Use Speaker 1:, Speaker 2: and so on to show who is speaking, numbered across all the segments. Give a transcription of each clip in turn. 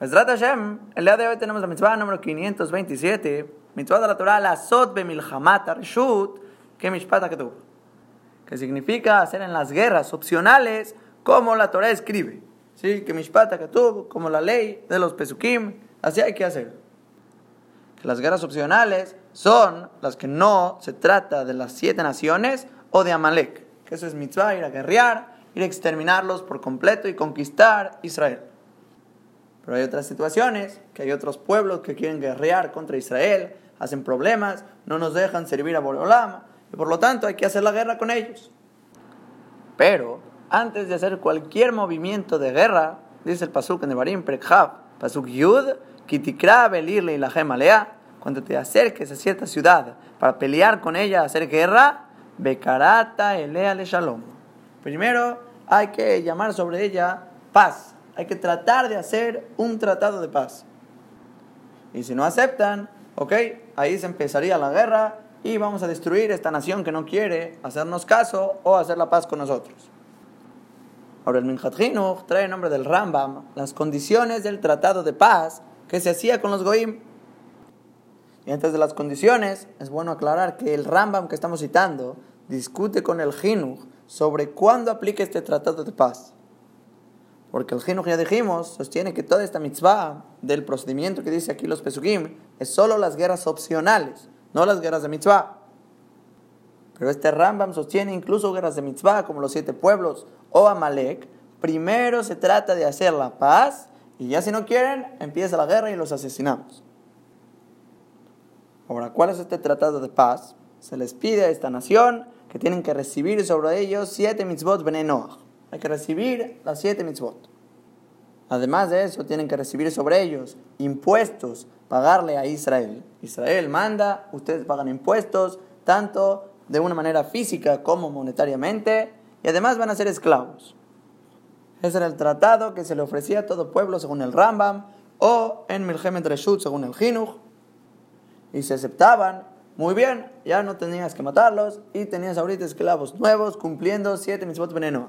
Speaker 1: Mesrat Hashem, el día de hoy tenemos la mitzvah número 527, mitzvah de la Torah, la Sot Bemilhamat Reshut, que Mishpat Ketuv, que significa hacer en las guerras opcionales como la Torah escribe. ¿Sí? Que Mishpat Ketuv, como la ley de los Pesukim, así hay que hacer. Que las guerras opcionales son las que no se trata de las siete naciones o de Amalek, que eso es mitzvah, ir a guerrear, ir a exterminarlos por completo y conquistar Israel. Pero hay otras situaciones, que hay otros pueblos que quieren guerrear contra Israel, hacen problemas, no nos dejan servir a Boreolam, y por lo tanto hay que hacer la guerra con ellos. Pero antes de hacer cualquier movimiento de guerra, dice el Pasuk en Nebarim Prekhav, Pasuk Yud, Kitikra Belirle y la Gemalea, cuando te acerques a cierta ciudad para pelear con ella, hacer guerra, Bekarata Elea le Shalom. Primero hay que llamar sobre ella paz, hay que tratar de hacer un tratado de paz. Y si no aceptan, ok, ahí se empezaría la guerra y vamos a destruir esta nación que no quiere hacernos caso o hacer la paz con nosotros. Ahora el Minhat trae el nombre del Rambam las condiciones del tratado de paz que se hacía con los Goim. Y antes de las condiciones, es bueno aclarar que el Rambam que estamos citando discute con el Jinuch sobre cuándo aplica este tratado de paz. Porque el Jinuch, ya dijimos, sostiene que toda esta mitzvah del procedimiento que dice aquí los Pesukim es solo las guerras opcionales, no las guerras de mitzvah. Pero este Rambam sostiene incluso guerras de mitzvah como los siete pueblos o Amalek. Primero se trata de hacer la paz y ya si no quieren, empieza la guerra y los asesinamos. Ahora, ¿cuál es este tratado de paz? Se les pide a esta nación que tienen que recibir sobre ellos siete mitzvot Noach. Hay que recibir las siete mitzvot. Además de eso, tienen que recibir sobre ellos impuestos, pagarle a Israel. Israel manda, ustedes pagan impuestos, tanto de una manera física como monetariamente, y además van a ser esclavos. Ese era el tratado que se le ofrecía a todo pueblo según el Rambam, o en Milhemet Reshut según el Jinuch, y se aceptaban muy bien, ya no tenías que matarlos y tenías ahorita esclavos nuevos cumpliendo siete mitzvot veneno.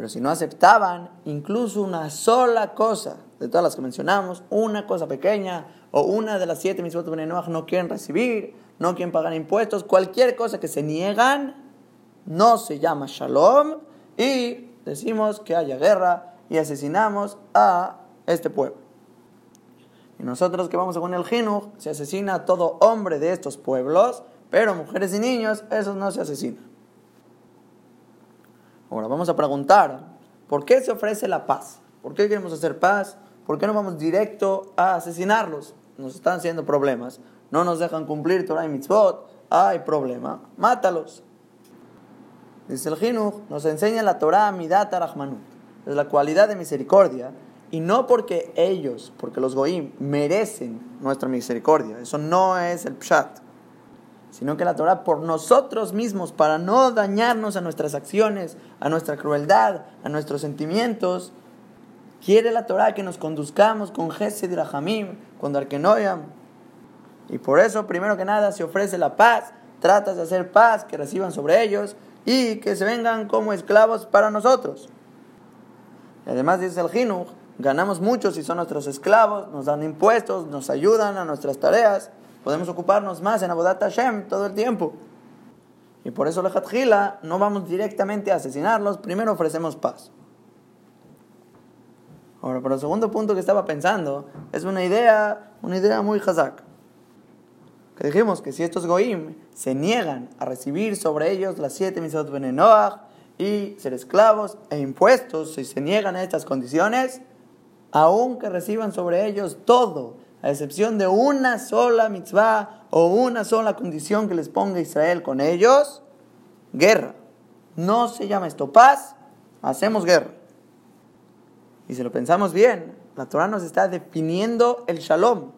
Speaker 1: Pero si no aceptaban incluso una sola cosa de todas las que mencionamos, una cosa pequeña o una de las siete mitzvot veneno no quieren recibir, no quieren pagar impuestos, cualquier cosa que se niegan, no se llama shalom y decimos que haya guerra y asesinamos a este pueblo. Y nosotros que vamos según el Jinuj, se asesina a todo hombre de estos pueblos, pero mujeres y niños, esos no se asesinan. Ahora vamos a preguntar, ¿por qué se ofrece la paz? ¿Por qué queremos hacer paz? ¿Por qué no vamos directo a asesinarlos? Nos están haciendo problemas. No nos dejan cumplir Torah y Mitzvot. Hay problema. Mátalos. Dice el Jinuj, nos enseña la Torah Midat Arachmanut. Es la cualidad de misericordia y no porque ellos, porque los goim, merecen nuestra misericordia. Eso no es el pshat. Sino que la Torah por nosotros mismos, para no dañarnos a nuestras acciones, a nuestra crueldad, a nuestros sentimientos, quiere la Torah que nos conduzcamos con Gesed y Rahamim, con Darkenoyam. Y por eso, primero que nada, se ofrece la paz. Tratas de hacer paz, que reciban sobre ellos y que se vengan como esclavos para nosotros. Y además dice el Jinuch, ganamos mucho si son nuestros esclavos, nos dan impuestos, nos ayudan a nuestras tareas, podemos ocuparnos más en Abodat Hashem todo el tiempo. Y por eso Lejatjila no vamos directamente a asesinarlos, primero ofrecemos paz. Ahora, pero el segundo punto que estaba pensando es una idea, una idea muy hazak. Que dijimos que si estos goim se niegan a recibir sobre ellos las siete misot benenoach y ser esclavos e impuestos, si se niegan a estas condiciones, aunque reciban sobre ellos todo, a excepción de una sola mitzvah o una sola condición que les ponga Israel con ellos, guerra. No se llama esto paz, hacemos guerra. Y si lo pensamos bien, la Torah nos está definiendo el shalom.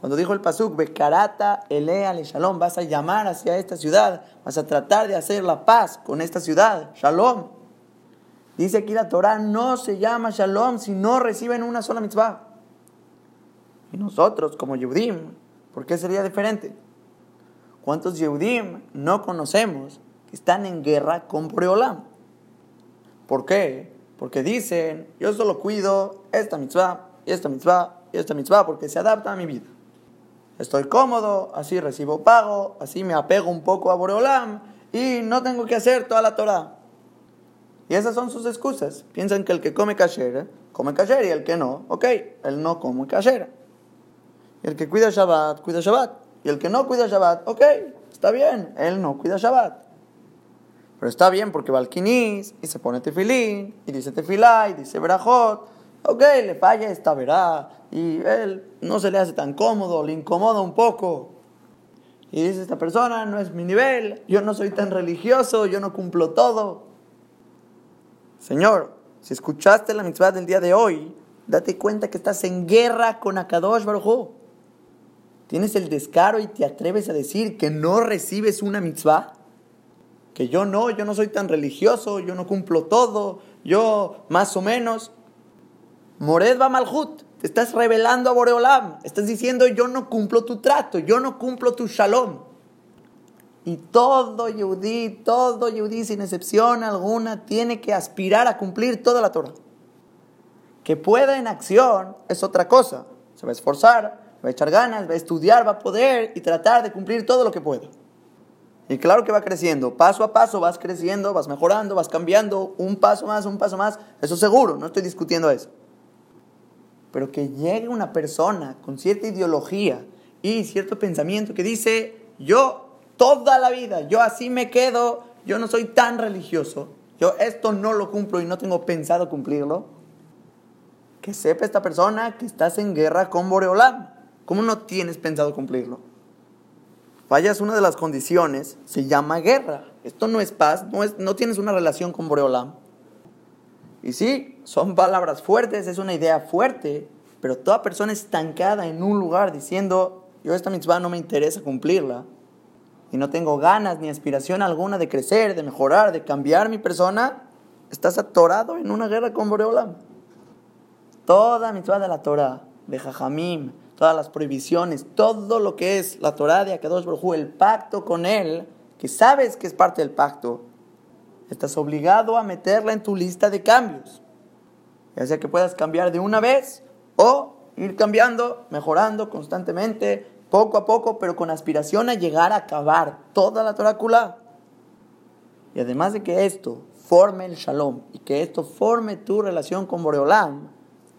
Speaker 1: Cuando dijo el pasuk, Bekarata elea le shalom, vas a llamar hacia esta ciudad, vas a tratar de hacer la paz con esta ciudad, shalom. Dice aquí la Torah, no se llama Shalom si no reciben una sola mitzvah. Y nosotros, como Yehudim, ¿por qué sería diferente? ¿Cuántos Yehudim no conocemos que están en guerra con Boreolam? ¿Por qué? Porque dicen, yo solo cuido esta mitzvah, y esta mitzvah, y esta mitzvah, porque se adapta a mi vida. Estoy cómodo, así recibo pago, así me apego un poco a Boreolam y no tengo que hacer toda la Torah. Y esas son sus excusas. Piensan que el que come kasher, come kasher y el que no, ok, él no come kasher. El que cuida Shabbat, cuida Shabbat. Y el que no cuida Shabbat, ok, está bien, él no cuida Shabbat. Pero está bien porque va al quinis y se pone tefilín y dice tefilá y dice verajot. Ok, le falla esta verá y él no se le hace tan cómodo, le incomoda un poco. Y dice esta persona, no es mi nivel, yo no soy tan religioso, yo no cumplo todo. Señor, si escuchaste la mitzvah del día de hoy, date cuenta que estás en guerra con Akadosh Baruj ¿Tienes el descaro y te atreves a decir que no recibes una mitzvah? Que yo no, yo no soy tan religioso, yo no cumplo todo, yo más o menos. Mored va malhut, te estás revelando a Boreolam, estás diciendo yo no cumplo tu trato, yo no cumplo tu shalom. Y todo yudí, todo yudí, sin excepción alguna, tiene que aspirar a cumplir toda la Torah. Que pueda en acción es otra cosa. Se va a esforzar, va a echar ganas, va a estudiar, va a poder y tratar de cumplir todo lo que pueda. Y claro que va creciendo, paso a paso vas creciendo, vas mejorando, vas cambiando, un paso más, un paso más, eso seguro, no estoy discutiendo eso. Pero que llegue una persona con cierta ideología y cierto pensamiento que dice, yo toda la vida. Yo así me quedo, yo no soy tan religioso. Yo esto no lo cumplo y no tengo pensado cumplirlo. Que sepa esta persona que estás en guerra con Boreolam. ¿Cómo no tienes pensado cumplirlo? Fallas una de las condiciones, se llama guerra. Esto no es paz, no, es, no tienes una relación con Boreolam. Y sí, son palabras fuertes, es una idea fuerte, pero toda persona estancada en un lugar diciendo, yo esta mitzvah no me interesa cumplirla, y no tengo ganas ni aspiración alguna de crecer, de mejorar, de cambiar mi persona, estás atorado en una guerra con Boreolam. Toda mitzvah de la Torah, de Jajamim, todas las prohibiciones, todo lo que es la Torah de Akadosh Baruj el pacto con él, que sabes que es parte del pacto, estás obligado a meterla en tu lista de cambios. Ya sea que puedas cambiar de una vez o ir cambiando, mejorando constantemente, poco a poco, pero con aspiración a llegar a acabar toda la Torácula. Y además de que esto forme el shalom y que esto forme tu relación con Boreolam,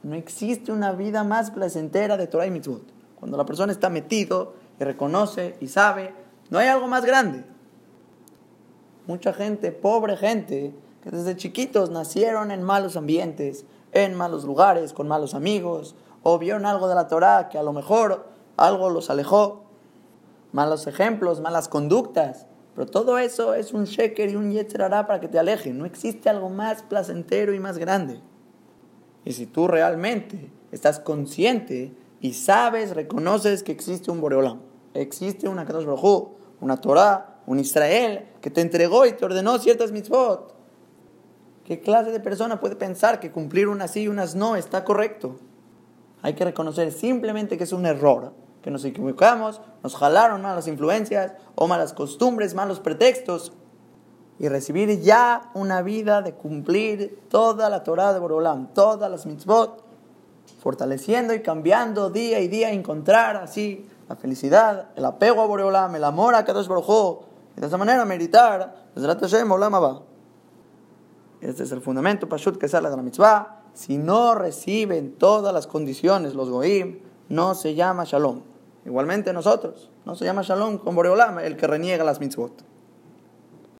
Speaker 1: no existe una vida más placentera de Torah y Mitzvot. Cuando la persona está metido y reconoce y sabe, no hay algo más grande. Mucha gente, pobre gente, que desde chiquitos nacieron en malos ambientes, en malos lugares, con malos amigos, o vieron algo de la Torah que a lo mejor algo los alejó, malos ejemplos, malas conductas. Pero todo eso es un sheker y un yetzerará para que te alejen. No existe algo más placentero y más grande. Y si tú realmente estás consciente y sabes, reconoces que existe un Boreolam, existe una Kadosh Baruj una Torah, un Israel que te entregó y te ordenó ciertas mitzvot. ¿Qué clase de persona puede pensar que cumplir unas sí y unas no está correcto? Hay que reconocer simplemente que es un error que nos equivocamos, nos jalaron malas influencias o malas costumbres, malos pretextos, y recibir ya una vida de cumplir toda la Torah de Borolam, todas las mitzvot, fortaleciendo y cambiando día y día, encontrar así la felicidad, el apego a Boreolam, el amor a Kadosh Baruj y de esa manera meditar, Este es el fundamento, Pashut, que sale de la mitzvah. Si no reciben todas las condiciones los goim, no se llama shalom. Igualmente nosotros, no se llama Shalom con Boreolam, el que reniega las mitzvot.